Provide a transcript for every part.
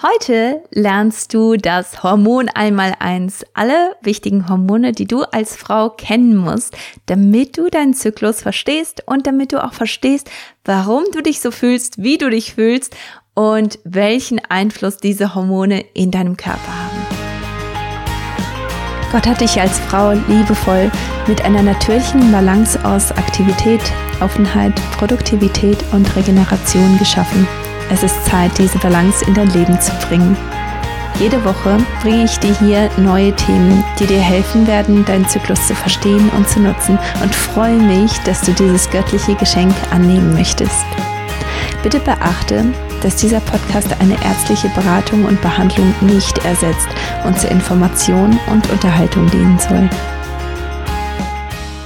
Heute lernst du das Hormon einmal eins, alle wichtigen Hormone, die du als Frau kennen musst, damit du deinen Zyklus verstehst und damit du auch verstehst, warum du dich so fühlst, wie du dich fühlst und welchen Einfluss diese Hormone in deinem Körper haben. Gott hat dich als Frau liebevoll mit einer natürlichen Balance aus Aktivität, Offenheit, Produktivität und Regeneration geschaffen. Es ist Zeit, diese Balance in dein Leben zu bringen. Jede Woche bringe ich dir hier neue Themen, die dir helfen werden, deinen Zyklus zu verstehen und zu nutzen und freue mich, dass du dieses göttliche Geschenk annehmen möchtest. Bitte beachte, dass dieser Podcast eine ärztliche Beratung und Behandlung nicht ersetzt und zur Information und Unterhaltung dienen soll.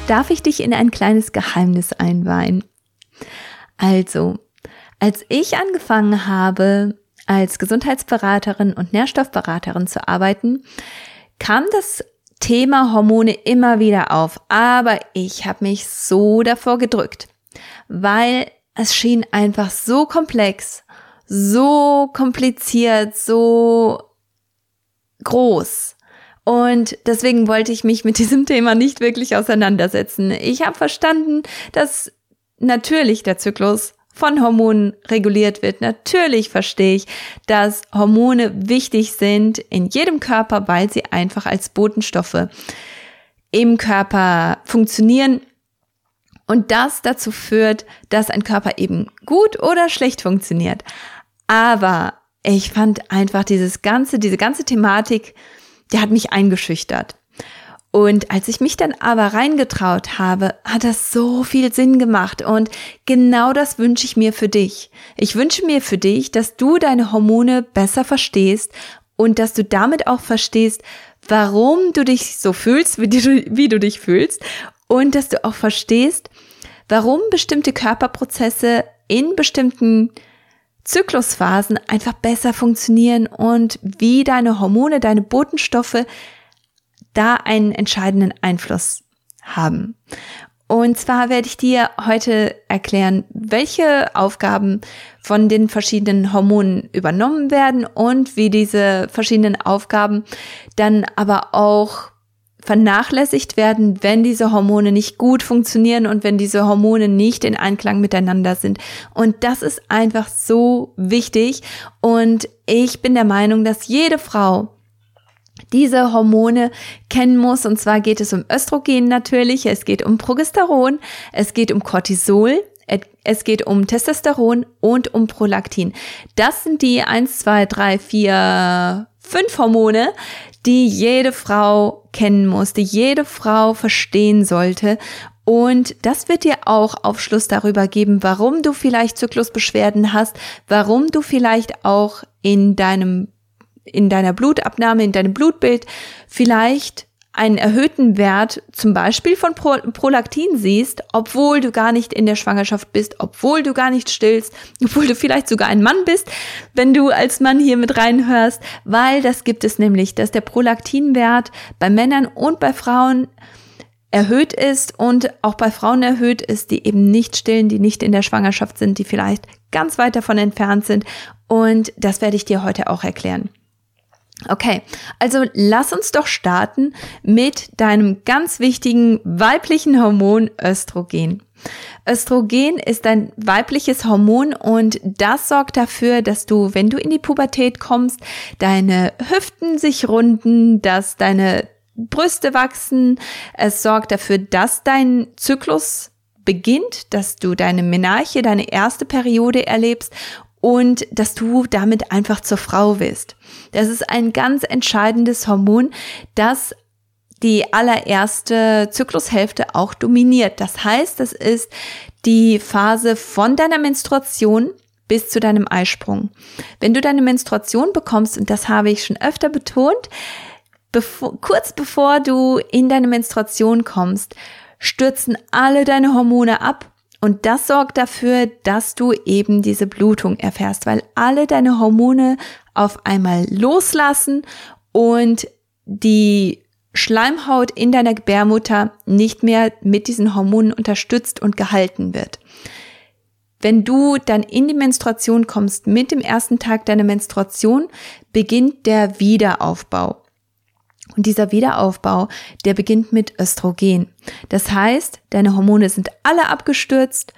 Darf ich dich in ein kleines Geheimnis einweihen? Also, als ich angefangen habe, als Gesundheitsberaterin und Nährstoffberaterin zu arbeiten, kam das Thema Hormone immer wieder auf. Aber ich habe mich so davor gedrückt, weil es schien einfach so komplex, so kompliziert, so groß. Und deswegen wollte ich mich mit diesem Thema nicht wirklich auseinandersetzen. Ich habe verstanden, dass natürlich der Zyklus von Hormonen reguliert wird. Natürlich verstehe ich, dass Hormone wichtig sind in jedem Körper, weil sie einfach als Botenstoffe im Körper funktionieren und das dazu führt, dass ein Körper eben gut oder schlecht funktioniert. Aber ich fand einfach dieses ganze, diese ganze Thematik, die hat mich eingeschüchtert. Und als ich mich dann aber reingetraut habe, hat das so viel Sinn gemacht. Und genau das wünsche ich mir für dich. Ich wünsche mir für dich, dass du deine Hormone besser verstehst und dass du damit auch verstehst, warum du dich so fühlst, wie du, wie du dich fühlst. Und dass du auch verstehst, warum bestimmte Körperprozesse in bestimmten Zyklusphasen einfach besser funktionieren und wie deine Hormone, deine Botenstoffe da einen entscheidenden Einfluss haben. Und zwar werde ich dir heute erklären, welche Aufgaben von den verschiedenen Hormonen übernommen werden und wie diese verschiedenen Aufgaben dann aber auch vernachlässigt werden, wenn diese Hormone nicht gut funktionieren und wenn diese Hormone nicht in Einklang miteinander sind. Und das ist einfach so wichtig. Und ich bin der Meinung, dass jede Frau diese Hormone kennen muss. Und zwar geht es um Östrogen natürlich, es geht um Progesteron, es geht um Cortisol, es geht um Testosteron und um Prolaktin. Das sind die eins, zwei, drei, vier, fünf Hormone, die jede Frau kennen muss, die jede Frau verstehen sollte. Und das wird dir auch Aufschluss darüber geben, warum du vielleicht Zyklusbeschwerden hast, warum du vielleicht auch in deinem in deiner Blutabnahme, in deinem Blutbild vielleicht einen erhöhten Wert zum Beispiel von Pro Prolaktin siehst, obwohl du gar nicht in der Schwangerschaft bist, obwohl du gar nicht stillst, obwohl du vielleicht sogar ein Mann bist, wenn du als Mann hier mit reinhörst, weil das gibt es nämlich, dass der Prolaktinwert bei Männern und bei Frauen erhöht ist und auch bei Frauen erhöht ist, die eben nicht stillen, die nicht in der Schwangerschaft sind, die vielleicht ganz weit davon entfernt sind. Und das werde ich dir heute auch erklären. Okay, also lass uns doch starten mit deinem ganz wichtigen weiblichen Hormon Östrogen. Östrogen ist ein weibliches Hormon und das sorgt dafür, dass du, wenn du in die Pubertät kommst, deine Hüften sich runden, dass deine Brüste wachsen. Es sorgt dafür, dass dein Zyklus beginnt, dass du deine Menarche, deine erste Periode erlebst und dass du damit einfach zur Frau wirst. Das ist ein ganz entscheidendes Hormon, das die allererste Zyklushälfte auch dominiert. Das heißt, das ist die Phase von deiner Menstruation bis zu deinem Eisprung. Wenn du deine Menstruation bekommst, und das habe ich schon öfter betont, bevor, kurz bevor du in deine Menstruation kommst, stürzen alle deine Hormone ab und das sorgt dafür, dass du eben diese Blutung erfährst, weil alle deine Hormone auf einmal loslassen und die Schleimhaut in deiner Gebärmutter nicht mehr mit diesen Hormonen unterstützt und gehalten wird. wenn du dann in die Menstruation kommst, mit dem ersten Tag deiner Menstruation beginnt der Wiederaufbau. Und dieser Wiederaufbau, der beginnt mit Östrogen. Das heißt, deine Hormone sind alle abgestürzt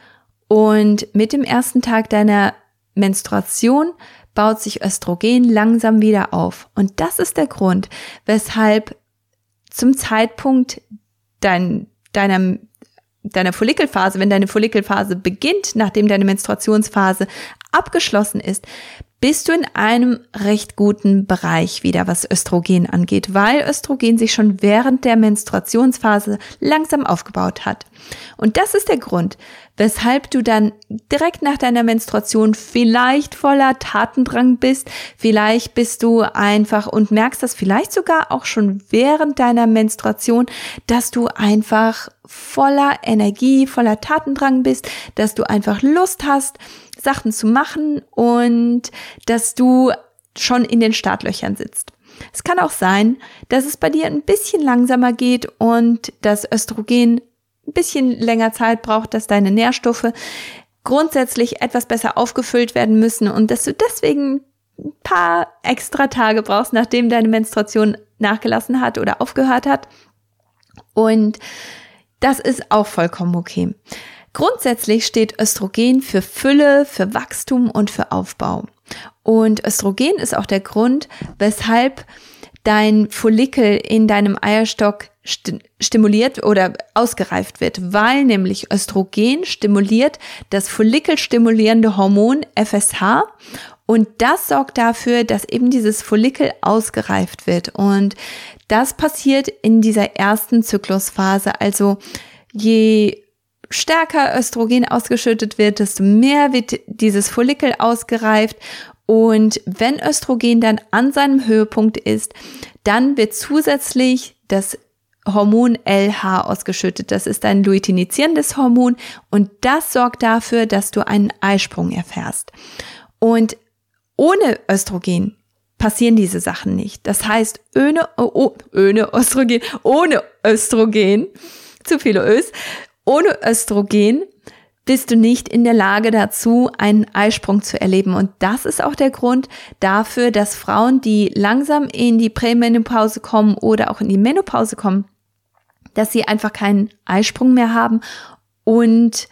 und mit dem ersten Tag deiner Menstruation baut sich Östrogen langsam wieder auf. Und das ist der Grund, weshalb zum Zeitpunkt dein, deiner, deiner Follikelphase, wenn deine Follikelphase beginnt, nachdem deine Menstruationsphase abgeschlossen ist, bist du in einem recht guten Bereich wieder, was Östrogen angeht, weil Östrogen sich schon während der Menstruationsphase langsam aufgebaut hat. Und das ist der Grund, weshalb du dann direkt nach deiner Menstruation vielleicht voller Tatendrang bist, vielleicht bist du einfach und merkst das vielleicht sogar auch schon während deiner Menstruation, dass du einfach voller Energie, voller Tatendrang bist, dass du einfach Lust hast, Sachen zu machen und dass du schon in den Startlöchern sitzt. Es kann auch sein, dass es bei dir ein bisschen langsamer geht und das Östrogen ein bisschen länger Zeit braucht, dass deine Nährstoffe grundsätzlich etwas besser aufgefüllt werden müssen und dass du deswegen ein paar extra Tage brauchst, nachdem deine Menstruation nachgelassen hat oder aufgehört hat. Und das ist auch vollkommen okay. Grundsätzlich steht Östrogen für Fülle, für Wachstum und für Aufbau. Und Östrogen ist auch der Grund, weshalb dein Follikel in deinem Eierstock st stimuliert oder ausgereift wird, weil nämlich Östrogen stimuliert das follikelstimulierende Hormon FSH und das sorgt dafür, dass eben dieses Follikel ausgereift wird. Und das passiert in dieser ersten Zyklusphase, also je stärker Östrogen ausgeschüttet wird, desto mehr wird dieses Follikel ausgereift. Und wenn Östrogen dann an seinem Höhepunkt ist, dann wird zusätzlich das Hormon LH ausgeschüttet. Das ist ein luteinisierendes Hormon und das sorgt dafür, dass du einen Eisprung erfährst. Und ohne Östrogen passieren diese Sachen nicht. Das heißt, ohne, oh, ohne Östrogen, ohne Östrogen, zu viele Ös, ohne Östrogen bist du nicht in der Lage dazu, einen Eisprung zu erleben. Und das ist auch der Grund dafür, dass Frauen, die langsam in die Prämenopause kommen oder auch in die Menopause kommen, dass sie einfach keinen Eisprung mehr haben und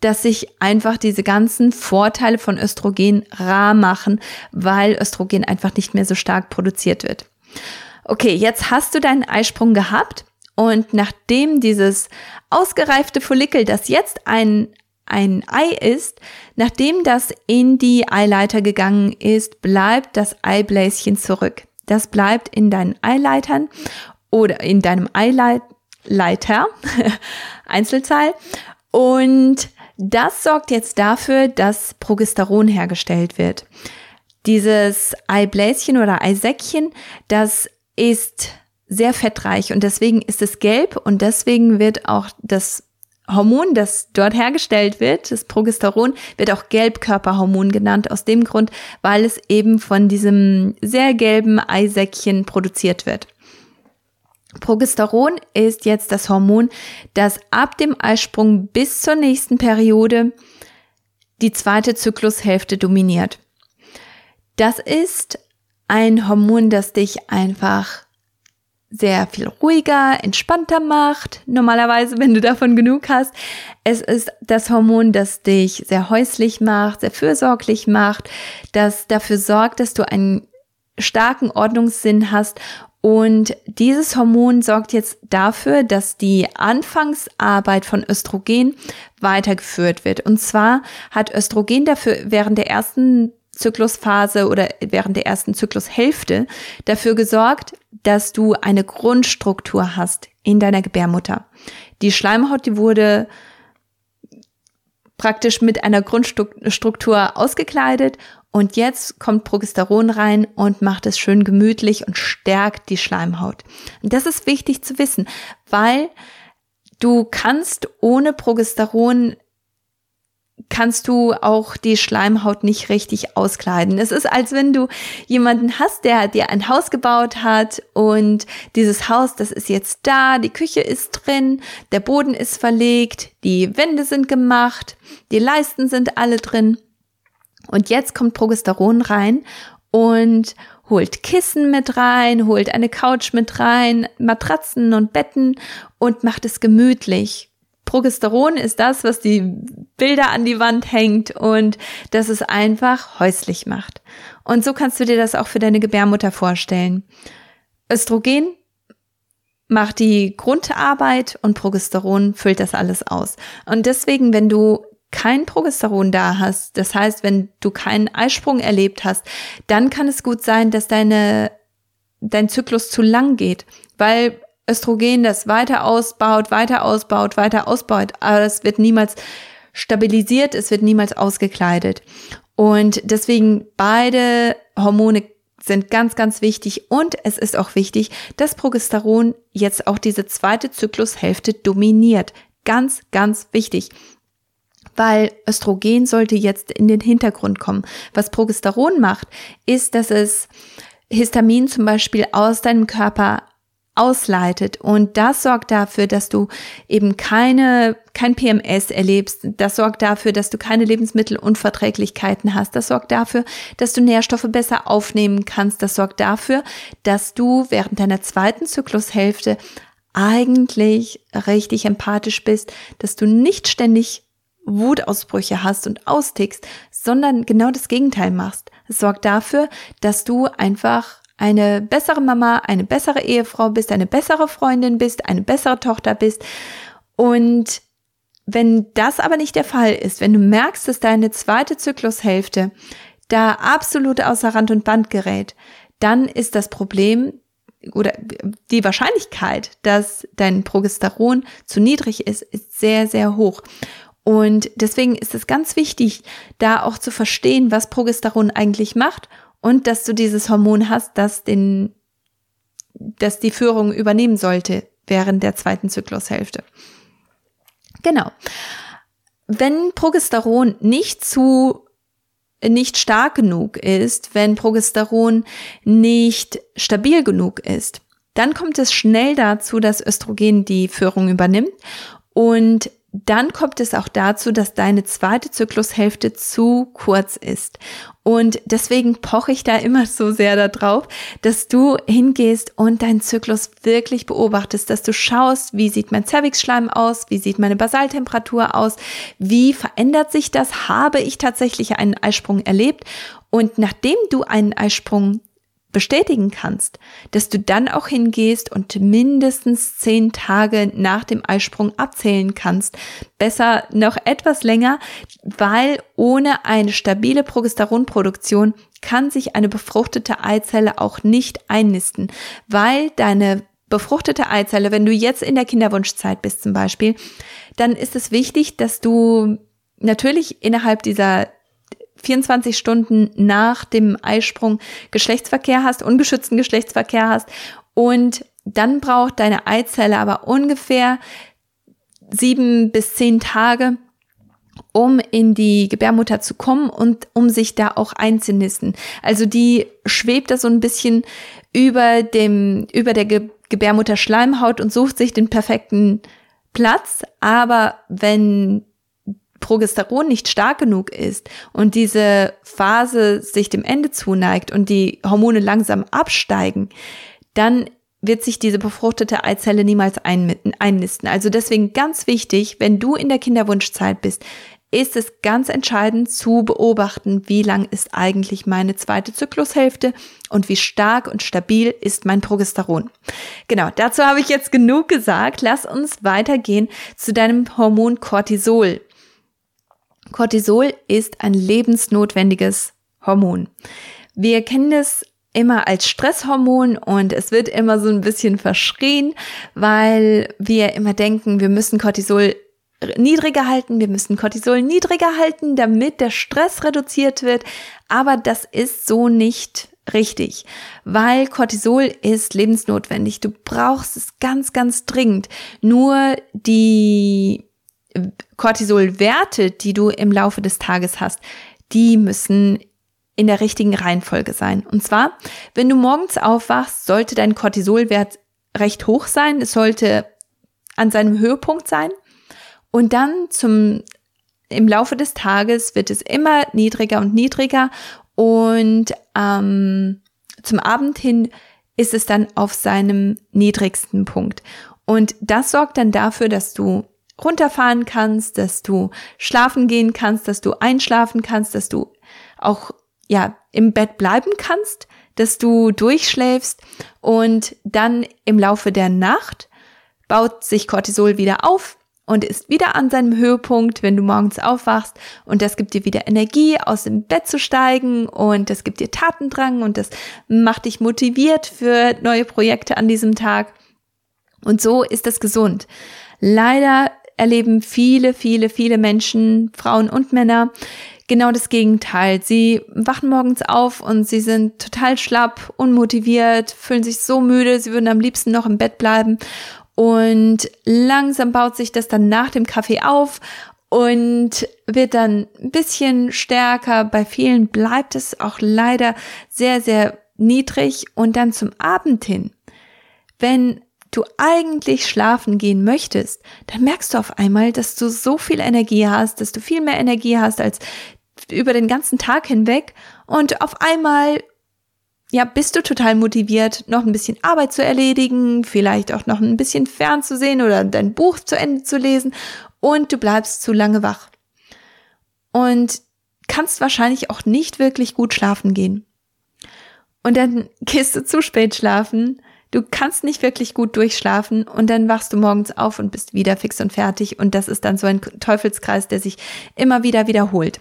dass sich einfach diese ganzen Vorteile von Östrogen rar machen, weil Östrogen einfach nicht mehr so stark produziert wird. Okay, jetzt hast du deinen Eisprung gehabt und nachdem dieses ausgereifte Follikel, das jetzt ein ein Ei ist, nachdem das in die Eileiter gegangen ist, bleibt das Eibläschen zurück. Das bleibt in deinen Eileitern oder in deinem Eileiter, Einzelzahl. Und das sorgt jetzt dafür, dass Progesteron hergestellt wird. Dieses Eibläschen oder Eisäckchen, das ist sehr fettreich und deswegen ist es gelb und deswegen wird auch das Hormon, das dort hergestellt wird, das Progesteron, wird auch Gelbkörperhormon genannt, aus dem Grund, weil es eben von diesem sehr gelben Eisäckchen produziert wird. Progesteron ist jetzt das Hormon, das ab dem Eisprung bis zur nächsten Periode die zweite Zyklushälfte dominiert. Das ist ein Hormon, das dich einfach sehr viel ruhiger, entspannter macht, normalerweise, wenn du davon genug hast. Es ist das Hormon, das dich sehr häuslich macht, sehr fürsorglich macht, das dafür sorgt, dass du einen starken Ordnungssinn hast und dieses Hormon sorgt jetzt dafür, dass die Anfangsarbeit von Östrogen weitergeführt wird. Und zwar hat Östrogen dafür während der ersten Zyklusphase oder während der ersten Zyklushälfte dafür gesorgt, dass du eine Grundstruktur hast in deiner Gebärmutter. Die Schleimhaut, die wurde praktisch mit einer Grundstruktur ausgekleidet und jetzt kommt Progesteron rein und macht es schön gemütlich und stärkt die Schleimhaut. Und das ist wichtig zu wissen, weil du kannst ohne Progesteron kannst du auch die Schleimhaut nicht richtig auskleiden. Es ist, als wenn du jemanden hast, der dir ein Haus gebaut hat und dieses Haus, das ist jetzt da, die Küche ist drin, der Boden ist verlegt, die Wände sind gemacht, die Leisten sind alle drin. Und jetzt kommt Progesteron rein und holt Kissen mit rein, holt eine Couch mit rein, Matratzen und Betten und macht es gemütlich Progesteron ist das, was die Bilder an die Wand hängt und das es einfach häuslich macht. Und so kannst du dir das auch für deine Gebärmutter vorstellen. Östrogen macht die Grundarbeit und Progesteron füllt das alles aus. Und deswegen, wenn du kein Progesteron da hast, das heißt, wenn du keinen Eisprung erlebt hast, dann kann es gut sein, dass deine, dein Zyklus zu lang geht, weil Östrogen das weiter ausbaut, weiter ausbaut, weiter ausbaut, aber es wird niemals stabilisiert, es wird niemals ausgekleidet. Und deswegen beide Hormone sind ganz, ganz wichtig. Und es ist auch wichtig, dass Progesteron jetzt auch diese zweite Zyklushälfte dominiert. Ganz, ganz wichtig. Weil Östrogen sollte jetzt in den Hintergrund kommen. Was Progesteron macht, ist, dass es Histamin zum Beispiel aus deinem Körper ausleitet. Und das sorgt dafür, dass du eben keine, kein PMS erlebst. Das sorgt dafür, dass du keine Lebensmittelunverträglichkeiten hast. Das sorgt dafür, dass du Nährstoffe besser aufnehmen kannst. Das sorgt dafür, dass du während deiner zweiten Zyklushälfte eigentlich richtig empathisch bist, dass du nicht ständig Wutausbrüche hast und austickst, sondern genau das Gegenteil machst. Es sorgt dafür, dass du einfach eine bessere Mama, eine bessere Ehefrau bist, eine bessere Freundin bist, eine bessere Tochter bist. Und wenn das aber nicht der Fall ist, wenn du merkst, dass deine zweite Zyklushälfte da absolut außer Rand und Band gerät, dann ist das Problem oder die Wahrscheinlichkeit, dass dein Progesteron zu niedrig ist, ist sehr, sehr hoch. Und deswegen ist es ganz wichtig, da auch zu verstehen, was Progesteron eigentlich macht und dass du dieses Hormon hast, das den, das die Führung übernehmen sollte während der zweiten Zyklushälfte. Genau. Wenn Progesteron nicht zu nicht stark genug ist, wenn Progesteron nicht stabil genug ist, dann kommt es schnell dazu, dass Östrogen die Führung übernimmt und dann kommt es auch dazu, dass deine zweite Zyklushälfte zu kurz ist. Und deswegen poche ich da immer so sehr darauf, dass du hingehst und deinen Zyklus wirklich beobachtest, dass du schaust, wie sieht mein Cervixschleim aus, wie sieht meine Basaltemperatur aus, wie verändert sich das, habe ich tatsächlich einen Eisprung erlebt und nachdem du einen Eisprung bestätigen kannst, dass du dann auch hingehst und mindestens zehn Tage nach dem Eisprung abzählen kannst. Besser noch etwas länger, weil ohne eine stabile Progesteronproduktion kann sich eine befruchtete Eizelle auch nicht einnisten, weil deine befruchtete Eizelle, wenn du jetzt in der Kinderwunschzeit bist zum Beispiel, dann ist es wichtig, dass du natürlich innerhalb dieser 24 Stunden nach dem Eisprung Geschlechtsverkehr hast, ungeschützten Geschlechtsverkehr hast und dann braucht deine Eizelle aber ungefähr sieben bis zehn Tage, um in die Gebärmutter zu kommen und um sich da auch einzunisten. Also die schwebt da so ein bisschen über dem, über der Ge Gebärmutterschleimhaut und sucht sich den perfekten Platz. Aber wenn Progesteron nicht stark genug ist und diese Phase sich dem Ende zuneigt und die Hormone langsam absteigen, dann wird sich diese befruchtete Eizelle niemals einnisten. Also deswegen ganz wichtig, wenn du in der Kinderwunschzeit bist, ist es ganz entscheidend zu beobachten, wie lang ist eigentlich meine zweite Zyklushälfte und wie stark und stabil ist mein Progesteron. Genau, dazu habe ich jetzt genug gesagt. Lass uns weitergehen zu deinem Hormon Cortisol. Cortisol ist ein lebensnotwendiges Hormon. Wir kennen es immer als Stresshormon und es wird immer so ein bisschen verschrien, weil wir immer denken, wir müssen Cortisol niedriger halten, wir müssen Cortisol niedriger halten, damit der Stress reduziert wird. Aber das ist so nicht richtig, weil Cortisol ist lebensnotwendig. Du brauchst es ganz, ganz dringend. Nur die Cortisolwerte, die du im Laufe des Tages hast, die müssen in der richtigen Reihenfolge sein. Und zwar, wenn du morgens aufwachst, sollte dein Cortisolwert recht hoch sein. Es sollte an seinem Höhepunkt sein. Und dann zum, im Laufe des Tages wird es immer niedriger und niedriger. Und ähm, zum Abend hin ist es dann auf seinem niedrigsten Punkt. Und das sorgt dann dafür, dass du runterfahren kannst, dass du schlafen gehen kannst, dass du einschlafen kannst, dass du auch ja im Bett bleiben kannst, dass du durchschläfst und dann im Laufe der Nacht baut sich Cortisol wieder auf und ist wieder an seinem Höhepunkt, wenn du morgens aufwachst und das gibt dir wieder Energie, aus dem Bett zu steigen und das gibt dir Tatendrang und das macht dich motiviert für neue Projekte an diesem Tag. Und so ist das gesund. Leider erleben viele, viele, viele Menschen, Frauen und Männer, genau das Gegenteil. Sie wachen morgens auf und sie sind total schlapp, unmotiviert, fühlen sich so müde, sie würden am liebsten noch im Bett bleiben. Und langsam baut sich das dann nach dem Kaffee auf und wird dann ein bisschen stärker. Bei vielen bleibt es auch leider sehr, sehr niedrig. Und dann zum Abend hin, wenn du eigentlich schlafen gehen möchtest, dann merkst du auf einmal, dass du so viel Energie hast, dass du viel mehr Energie hast als über den ganzen Tag hinweg und auf einmal ja, bist du total motiviert, noch ein bisschen Arbeit zu erledigen, vielleicht auch noch ein bisschen fernzusehen oder dein Buch zu Ende zu lesen und du bleibst zu lange wach. Und kannst wahrscheinlich auch nicht wirklich gut schlafen gehen. Und dann gehst du zu spät schlafen, du kannst nicht wirklich gut durchschlafen und dann wachst du morgens auf und bist wieder fix und fertig und das ist dann so ein Teufelskreis, der sich immer wieder wiederholt.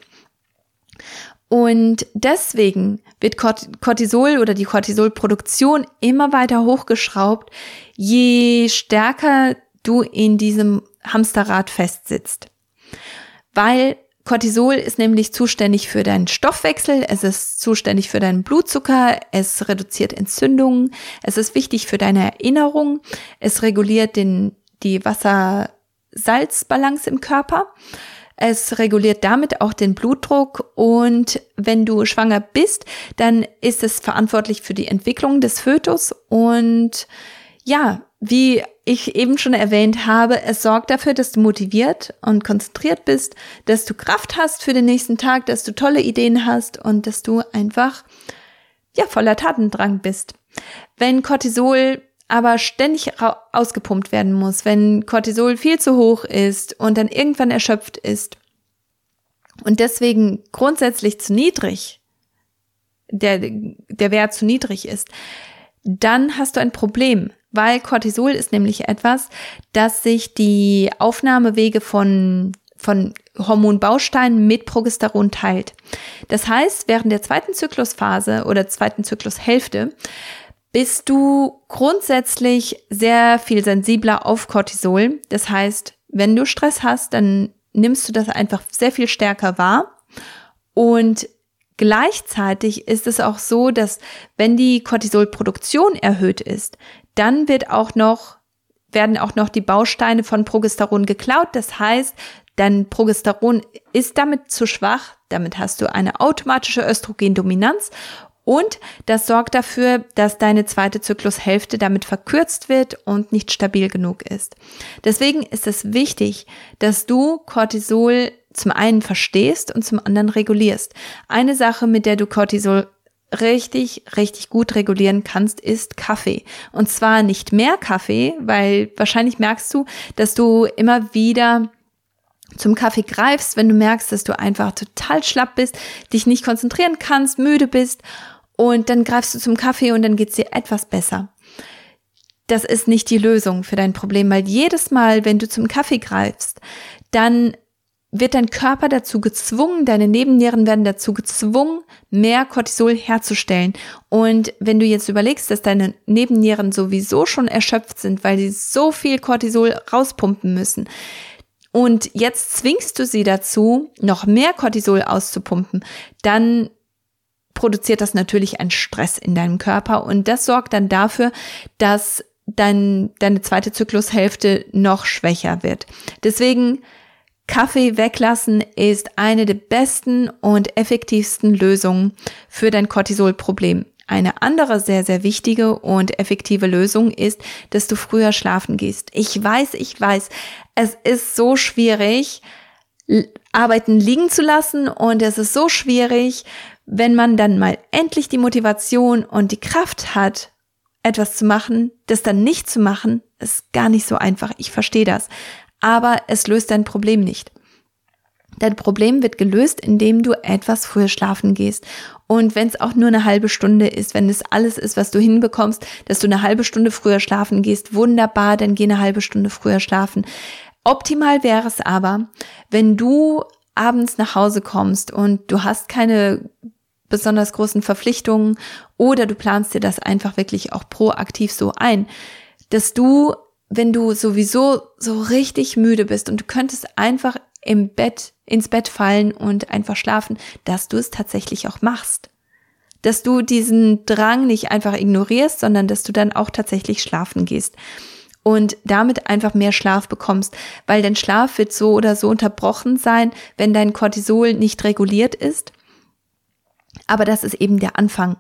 Und deswegen wird Cortisol oder die Cortisolproduktion immer weiter hochgeschraubt, je stärker du in diesem Hamsterrad festsitzt. Weil Cortisol ist nämlich zuständig für deinen Stoffwechsel, es ist zuständig für deinen Blutzucker, es reduziert Entzündungen, es ist wichtig für deine Erinnerung, es reguliert den, die Wasser-Salz-Balance im Körper es reguliert damit auch den Blutdruck und wenn du schwanger bist, dann ist es verantwortlich für die Entwicklung des Fötus und ja, wie ich eben schon erwähnt habe, es sorgt dafür, dass du motiviert und konzentriert bist, dass du Kraft hast für den nächsten Tag, dass du tolle Ideen hast und dass du einfach ja voller Tatendrang bist. Wenn Cortisol aber ständig ausgepumpt werden muss, wenn Cortisol viel zu hoch ist und dann irgendwann erschöpft ist und deswegen grundsätzlich zu niedrig, der, der Wert zu niedrig ist, dann hast du ein Problem, weil Cortisol ist nämlich etwas, das sich die Aufnahmewege von von Hormonbausteinen mit Progesteron teilt. Das heißt, während der zweiten Zyklusphase oder zweiten Zyklushälfte bist du grundsätzlich sehr viel sensibler auf Cortisol. Das heißt, wenn du Stress hast, dann nimmst du das einfach sehr viel stärker wahr. Und gleichzeitig ist es auch so, dass wenn die Cortisolproduktion erhöht ist, dann wird auch noch, werden auch noch die Bausteine von Progesteron geklaut. Das heißt, dein Progesteron ist damit zu schwach. Damit hast du eine automatische Östrogendominanz und das sorgt dafür, dass deine zweite Zyklushälfte damit verkürzt wird und nicht stabil genug ist. Deswegen ist es wichtig, dass du Cortisol zum einen verstehst und zum anderen regulierst. Eine Sache, mit der du Cortisol richtig, richtig gut regulieren kannst, ist Kaffee. Und zwar nicht mehr Kaffee, weil wahrscheinlich merkst du, dass du immer wieder zum Kaffee greifst, wenn du merkst, dass du einfach total schlapp bist, dich nicht konzentrieren kannst, müde bist und dann greifst du zum Kaffee und dann geht's dir etwas besser. Das ist nicht die Lösung für dein Problem, weil jedes Mal, wenn du zum Kaffee greifst, dann wird dein Körper dazu gezwungen, deine Nebennieren werden dazu gezwungen, mehr Cortisol herzustellen. Und wenn du jetzt überlegst, dass deine Nebennieren sowieso schon erschöpft sind, weil sie so viel Cortisol rauspumpen müssen, und jetzt zwingst du sie dazu, noch mehr Cortisol auszupumpen, dann produziert das natürlich einen Stress in deinem Körper und das sorgt dann dafür, dass dein, deine zweite Zyklushälfte noch schwächer wird. Deswegen Kaffee weglassen ist eine der besten und effektivsten Lösungen für dein Cortisolproblem. Eine andere sehr, sehr wichtige und effektive Lösung ist, dass du früher schlafen gehst. Ich weiß, ich weiß, es ist so schwierig, Arbeiten liegen zu lassen und es ist so schwierig, wenn man dann mal endlich die Motivation und die Kraft hat, etwas zu machen, das dann nicht zu machen, ist gar nicht so einfach. Ich verstehe das. Aber es löst dein Problem nicht. Dein Problem wird gelöst, indem du etwas früher schlafen gehst. Und wenn es auch nur eine halbe Stunde ist, wenn es alles ist, was du hinbekommst, dass du eine halbe Stunde früher schlafen gehst, wunderbar, dann geh eine halbe Stunde früher schlafen. Optimal wäre es aber, wenn du abends nach Hause kommst und du hast keine besonders großen Verpflichtungen oder du planst dir das einfach wirklich auch proaktiv so ein, dass du, wenn du sowieso so richtig müde bist und du könntest einfach im Bett, ins Bett fallen und einfach schlafen, dass du es tatsächlich auch machst. Dass du diesen Drang nicht einfach ignorierst, sondern dass du dann auch tatsächlich schlafen gehst und damit einfach mehr Schlaf bekommst, weil dein Schlaf wird so oder so unterbrochen sein, wenn dein Cortisol nicht reguliert ist. Aber das ist eben der Anfang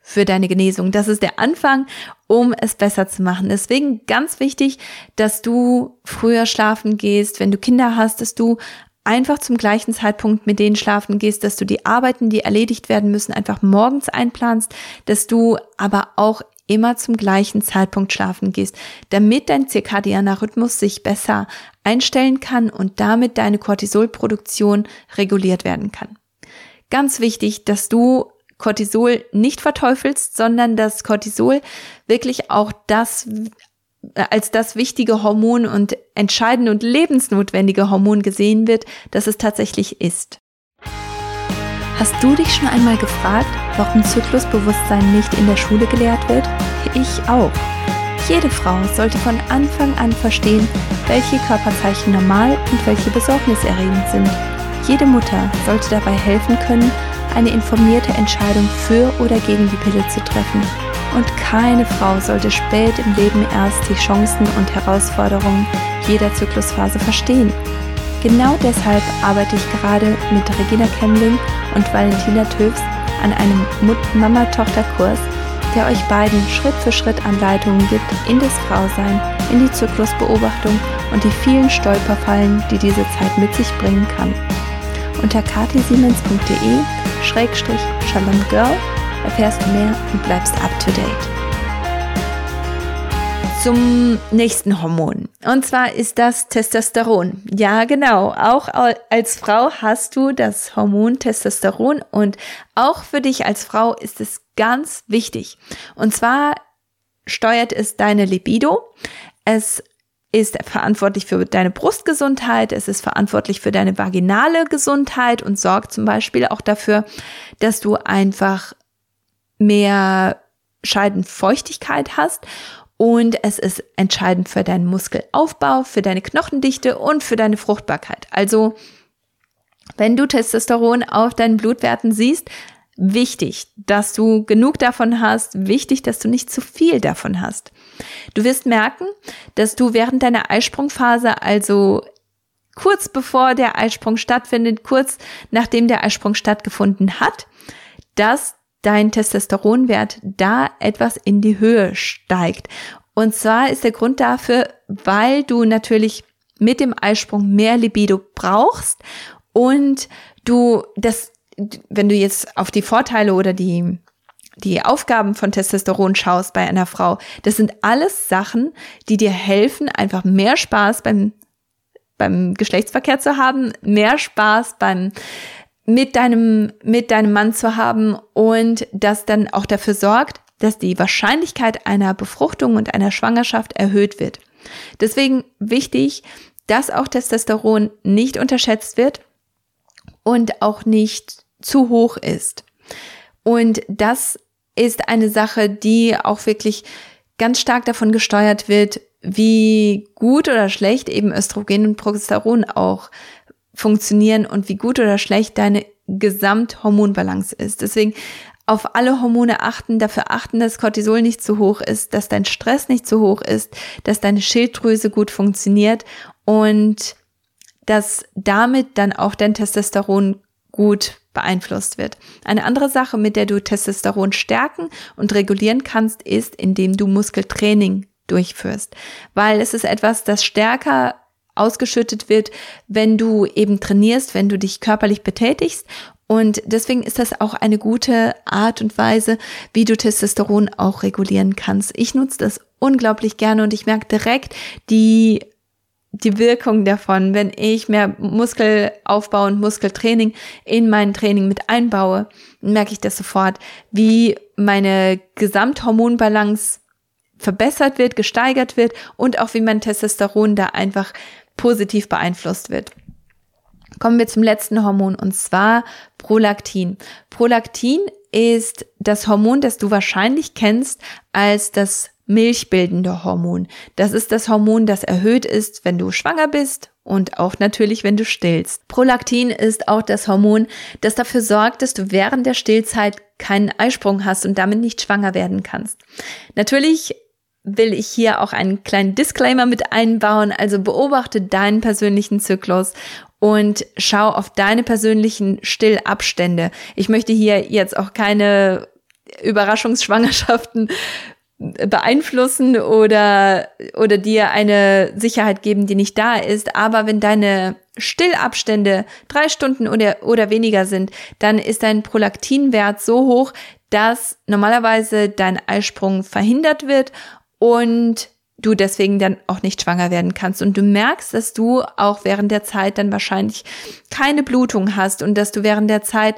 für deine Genesung. Das ist der Anfang, um es besser zu machen. Deswegen ganz wichtig, dass du früher schlafen gehst, wenn du Kinder hast, dass du einfach zum gleichen Zeitpunkt mit denen schlafen gehst, dass du die Arbeiten, die erledigt werden müssen, einfach morgens einplanst, dass du aber auch immer zum gleichen Zeitpunkt schlafen gehst, damit dein zirkadianer Rhythmus sich besser einstellen kann und damit deine Cortisolproduktion reguliert werden kann. Ganz wichtig, dass du Cortisol nicht verteufelst, sondern dass Cortisol wirklich auch das äh, als das wichtige Hormon und entscheidende und lebensnotwendige Hormon gesehen wird, das es tatsächlich ist. Hast du dich schon einmal gefragt, warum Zyklusbewusstsein nicht in der Schule gelehrt wird? Ich auch. Jede Frau sollte von Anfang an verstehen, welche Körperzeichen normal und welche besorgniserregend sind. Jede Mutter sollte dabei helfen können, eine informierte Entscheidung für oder gegen die Pille zu treffen. Und keine Frau sollte spät im Leben erst die Chancen und Herausforderungen jeder Zyklusphase verstehen. Genau deshalb arbeite ich gerade mit Regina Kemling und Valentina Töfs an einem Mama-Tochter-Kurs, der euch beiden Schritt für Schritt Anleitungen gibt in das Frausein, in die Zyklusbeobachtung und die vielen Stolperfallen, die diese Zeit mit sich bringen kann. Unter katisiemens.de-shalomgirl erfährst du mehr und bleibst up to date zum nächsten Hormon. Und zwar ist das Testosteron. Ja, genau. Auch als Frau hast du das Hormon Testosteron und auch für dich als Frau ist es ganz wichtig. Und zwar steuert es deine Libido. Es ist verantwortlich für deine Brustgesundheit, es ist verantwortlich für deine vaginale Gesundheit und sorgt zum Beispiel auch dafür, dass du einfach mehr Scheidenfeuchtigkeit hast und es ist entscheidend für deinen Muskelaufbau, für deine Knochendichte und für deine Fruchtbarkeit. Also, wenn du Testosteron auf deinen Blutwerten siehst, wichtig, dass du genug davon hast, wichtig, dass du nicht zu viel davon hast. Du wirst merken, dass du während deiner Eisprungphase, also kurz bevor der Eisprung stattfindet, kurz nachdem der Eisprung stattgefunden hat, dass dein Testosteronwert da etwas in die Höhe steigt. Und zwar ist der Grund dafür, weil du natürlich mit dem Eisprung mehr Libido brauchst und du das, wenn du jetzt auf die Vorteile oder die die Aufgaben von Testosteron schaust bei einer Frau, das sind alles Sachen, die dir helfen, einfach mehr Spaß beim, beim Geschlechtsverkehr zu haben, mehr Spaß beim mit deinem, mit deinem Mann zu haben und das dann auch dafür sorgt, dass die Wahrscheinlichkeit einer Befruchtung und einer Schwangerschaft erhöht wird. Deswegen wichtig, dass auch Testosteron nicht unterschätzt wird und auch nicht zu hoch ist. Und das ist eine Sache, die auch wirklich ganz stark davon gesteuert wird, wie gut oder schlecht eben Östrogen und Progesteron auch funktionieren und wie gut oder schlecht deine Gesamthormonbalance ist. Deswegen auf alle Hormone achten, dafür achten, dass Cortisol nicht zu hoch ist, dass dein Stress nicht zu hoch ist, dass deine Schilddrüse gut funktioniert und dass damit dann auch dein Testosteron gut beeinflusst wird. Eine andere Sache, mit der du Testosteron stärken und regulieren kannst, ist, indem du Muskeltraining durchführst, weil es ist etwas, das stärker ausgeschüttet wird, wenn du eben trainierst, wenn du dich körperlich betätigst. Und deswegen ist das auch eine gute Art und Weise, wie du Testosteron auch regulieren kannst. Ich nutze das unglaublich gerne und ich merke direkt die die Wirkung davon, wenn ich mehr Muskelaufbau und Muskeltraining in mein Training mit einbaue, merke ich das sofort, wie meine Gesamthormonbalance verbessert wird, gesteigert wird und auch wie mein Testosteron da einfach positiv beeinflusst wird. Kommen wir zum letzten Hormon und zwar Prolaktin. Prolaktin ist das Hormon, das du wahrscheinlich kennst als das milchbildende Hormon. Das ist das Hormon, das erhöht ist, wenn du schwanger bist und auch natürlich, wenn du stillst. Prolaktin ist auch das Hormon, das dafür sorgt, dass du während der Stillzeit keinen Eisprung hast und damit nicht schwanger werden kannst. Natürlich will ich hier auch einen kleinen Disclaimer mit einbauen. Also beobachte deinen persönlichen Zyklus und schau auf deine persönlichen Stillabstände. Ich möchte hier jetzt auch keine Überraschungsschwangerschaften beeinflussen oder, oder dir eine Sicherheit geben, die nicht da ist. Aber wenn deine Stillabstände drei Stunden oder, oder weniger sind, dann ist dein Prolaktinwert so hoch, dass normalerweise dein Eisprung verhindert wird und du deswegen dann auch nicht schwanger werden kannst. Und du merkst, dass du auch während der Zeit dann wahrscheinlich keine Blutung hast und dass du während der Zeit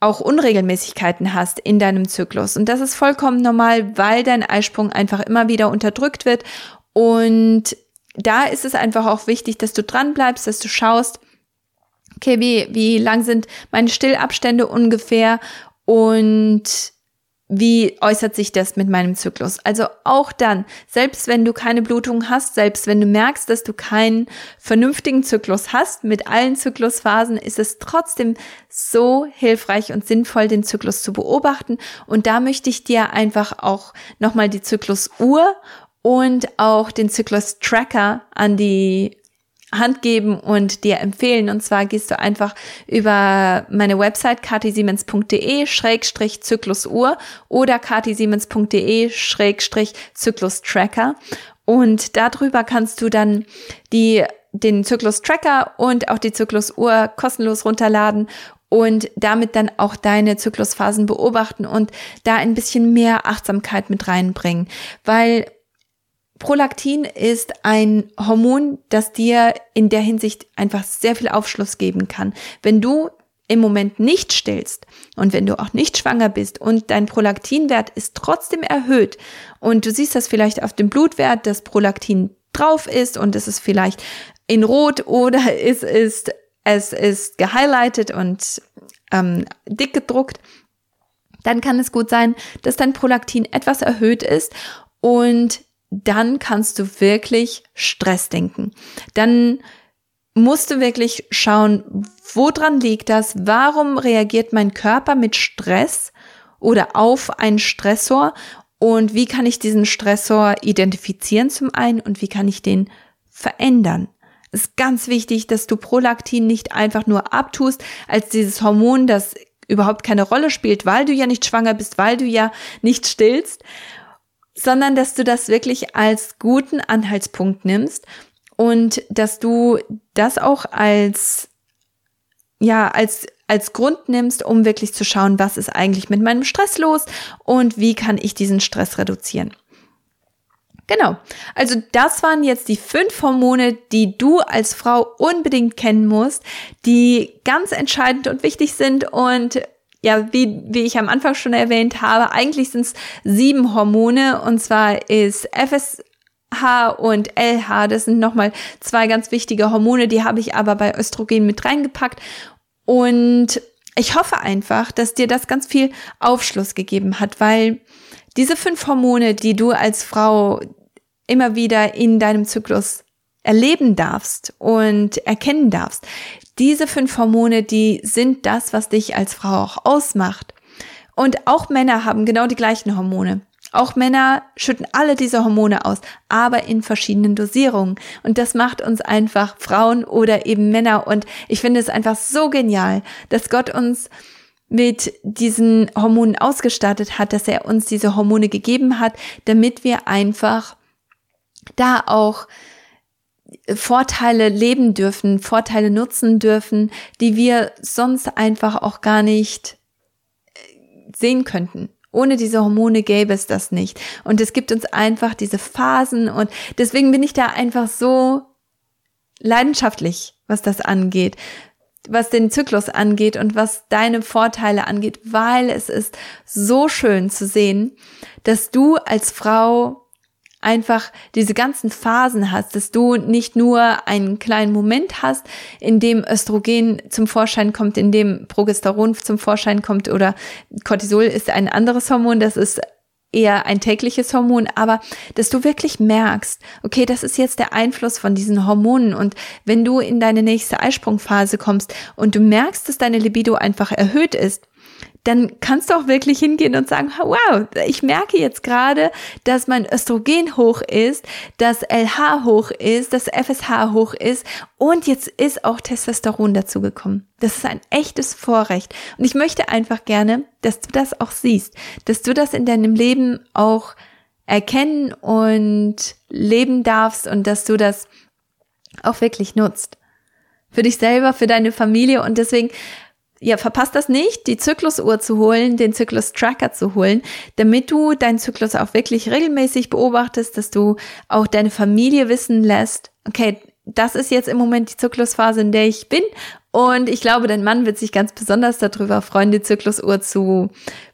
auch Unregelmäßigkeiten hast in deinem Zyklus. Und das ist vollkommen normal, weil dein Eisprung einfach immer wieder unterdrückt wird. Und da ist es einfach auch wichtig, dass du dran bleibst, dass du schaust, okay, wie, wie lang sind meine Stillabstände ungefähr und wie äußert sich das mit meinem Zyklus? Also auch dann, selbst wenn du keine Blutung hast, selbst wenn du merkst, dass du keinen vernünftigen Zyklus hast, mit allen Zyklusphasen, ist es trotzdem so hilfreich und sinnvoll, den Zyklus zu beobachten. Und da möchte ich dir einfach auch nochmal die Zyklusuhr und auch den Zyklus-Tracker an die Hand geben und dir empfehlen. Und zwar gehst du einfach über meine Website katisiemens.de schrägstrich Zyklusuhr oder katisiemens.de schrägstrich Zyklustracker. Und darüber kannst du dann die, den Zyklus-Tracker und auch die Zyklusuhr kostenlos runterladen und damit dann auch deine Zyklusphasen beobachten und da ein bisschen mehr Achtsamkeit mit reinbringen. Weil Prolaktin ist ein Hormon, das dir in der Hinsicht einfach sehr viel Aufschluss geben kann. Wenn du im Moment nicht stillst und wenn du auch nicht schwanger bist und dein Prolaktinwert ist trotzdem erhöht und du siehst das vielleicht auf dem Blutwert, dass Prolaktin drauf ist und es ist vielleicht in Rot oder es ist, es ist gehighlightet und ähm, dick gedruckt, dann kann es gut sein, dass dein Prolaktin etwas erhöht ist und dann kannst du wirklich Stress denken. Dann musst du wirklich schauen, woran liegt das? Warum reagiert mein Körper mit Stress oder auf einen Stressor? Und wie kann ich diesen Stressor identifizieren zum einen und wie kann ich den verändern? Es ist ganz wichtig, dass du Prolaktin nicht einfach nur abtust als dieses Hormon, das überhaupt keine Rolle spielt, weil du ja nicht schwanger bist, weil du ja nicht stillst, sondern dass du das wirklich als guten Anhaltspunkt nimmst und dass du das auch als ja, als als Grund nimmst, um wirklich zu schauen, was ist eigentlich mit meinem Stress los und wie kann ich diesen Stress reduzieren. Genau. Also das waren jetzt die fünf Hormone, die du als Frau unbedingt kennen musst, die ganz entscheidend und wichtig sind und ja, wie, wie ich am Anfang schon erwähnt habe, eigentlich sind es sieben Hormone. Und zwar ist FSH und LH, das sind nochmal zwei ganz wichtige Hormone, die habe ich aber bei Östrogen mit reingepackt. Und ich hoffe einfach, dass dir das ganz viel Aufschluss gegeben hat, weil diese fünf Hormone, die du als Frau immer wieder in deinem Zyklus erleben darfst und erkennen darfst, diese fünf Hormone, die sind das, was dich als Frau auch ausmacht. Und auch Männer haben genau die gleichen Hormone. Auch Männer schütten alle diese Hormone aus, aber in verschiedenen Dosierungen. Und das macht uns einfach Frauen oder eben Männer. Und ich finde es einfach so genial, dass Gott uns mit diesen Hormonen ausgestattet hat, dass er uns diese Hormone gegeben hat, damit wir einfach da auch Vorteile leben dürfen, Vorteile nutzen dürfen, die wir sonst einfach auch gar nicht äh, sehen könnten. Ohne diese Hormone gäbe es das nicht. Und es gibt uns einfach diese Phasen und deswegen bin ich da einfach so leidenschaftlich, was das angeht, was den Zyklus angeht und was deine Vorteile angeht, weil es ist so schön zu sehen, dass du als Frau einfach diese ganzen Phasen hast, dass du nicht nur einen kleinen Moment hast, in dem Östrogen zum Vorschein kommt, in dem Progesteron zum Vorschein kommt oder Cortisol ist ein anderes Hormon, das ist eher ein tägliches Hormon, aber dass du wirklich merkst, okay, das ist jetzt der Einfluss von diesen Hormonen und wenn du in deine nächste Eisprungphase kommst und du merkst, dass deine Libido einfach erhöht ist, dann kannst du auch wirklich hingehen und sagen, wow, ich merke jetzt gerade, dass mein Östrogen hoch ist, dass LH hoch ist, dass FSH hoch ist und jetzt ist auch Testosteron dazugekommen. Das ist ein echtes Vorrecht. Und ich möchte einfach gerne, dass du das auch siehst, dass du das in deinem Leben auch erkennen und leben darfst und dass du das auch wirklich nutzt. Für dich selber, für deine Familie und deswegen ja, verpasst das nicht, die Zyklusuhr zu holen, den Zyklus-Tracker zu holen, damit du deinen Zyklus auch wirklich regelmäßig beobachtest, dass du auch deine Familie wissen lässt, okay, das ist jetzt im Moment die Zyklusphase, in der ich bin. Und ich glaube, dein Mann wird sich ganz besonders darüber freuen, die Zyklusuhr zu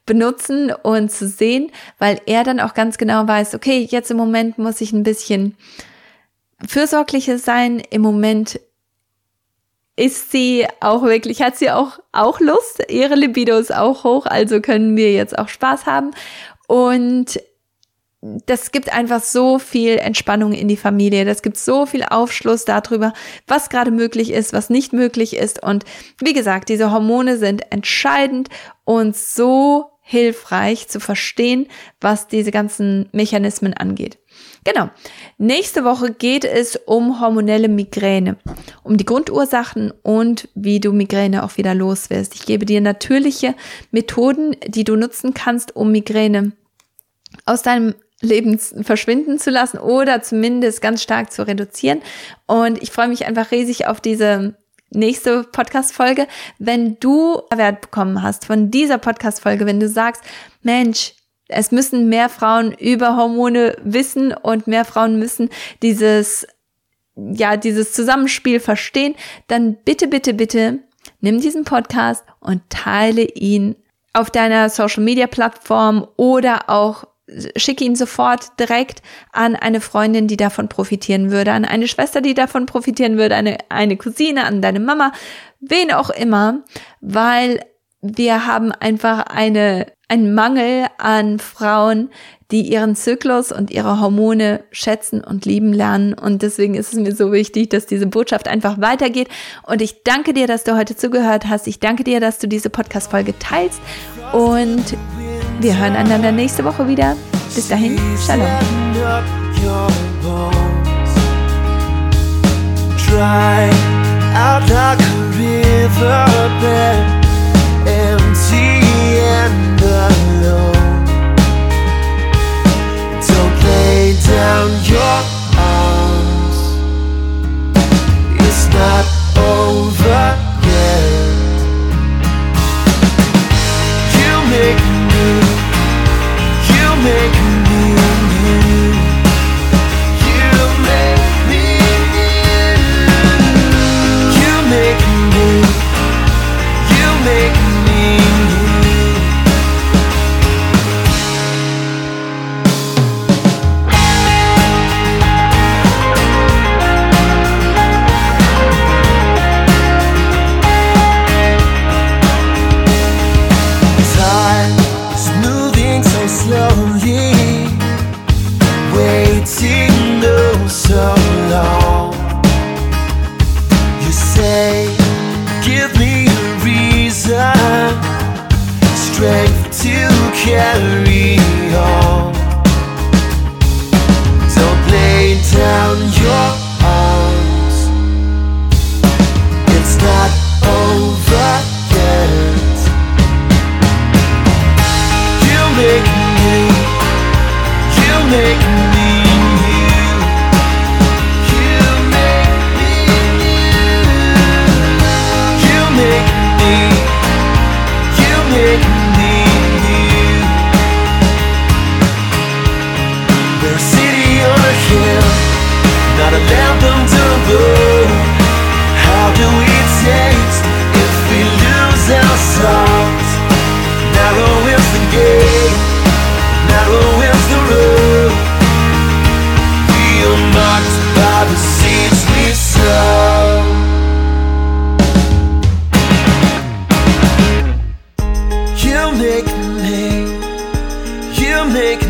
benutzen und zu sehen, weil er dann auch ganz genau weiß, okay, jetzt im Moment muss ich ein bisschen fürsorglicher sein. Im Moment ist sie auch wirklich, hat sie auch, auch Lust. Ihre Libido ist auch hoch, also können wir jetzt auch Spaß haben. Und das gibt einfach so viel Entspannung in die Familie. Das gibt so viel Aufschluss darüber, was gerade möglich ist, was nicht möglich ist. Und wie gesagt, diese Hormone sind entscheidend und so hilfreich zu verstehen, was diese ganzen Mechanismen angeht. Genau. Nächste Woche geht es um hormonelle Migräne, um die Grundursachen und wie du Migräne auch wieder los wirst. Ich gebe dir natürliche Methoden, die du nutzen kannst, um Migräne aus deinem Leben verschwinden zu lassen oder zumindest ganz stark zu reduzieren. Und ich freue mich einfach riesig auf diese nächste Podcast-Folge. Wenn du Wert bekommen hast von dieser Podcast-Folge, wenn du sagst, Mensch, es müssen mehr Frauen über Hormone wissen und mehr Frauen müssen dieses, ja, dieses Zusammenspiel verstehen, dann bitte, bitte, bitte nimm diesen Podcast und teile ihn auf deiner Social Media Plattform oder auch schicke ihn sofort direkt an eine Freundin, die davon profitieren würde, an eine Schwester, die davon profitieren würde, eine, eine Cousine, an deine Mama, wen auch immer, weil wir haben einfach eine, einen Mangel an Frauen, die ihren Zyklus und ihre Hormone schätzen und lieben lernen. Und deswegen ist es mir so wichtig, dass diese Botschaft einfach weitergeht. Und ich danke dir, dass du heute zugehört hast. Ich danke dir, dass du diese Podcast-Folge teilst. Und wir hören einander nächste Woche wieder. Bis dahin, Shalom. Empty and alone. Don't lay down your arms. It's not make so long. You say, give me a reason, strength to carry. You make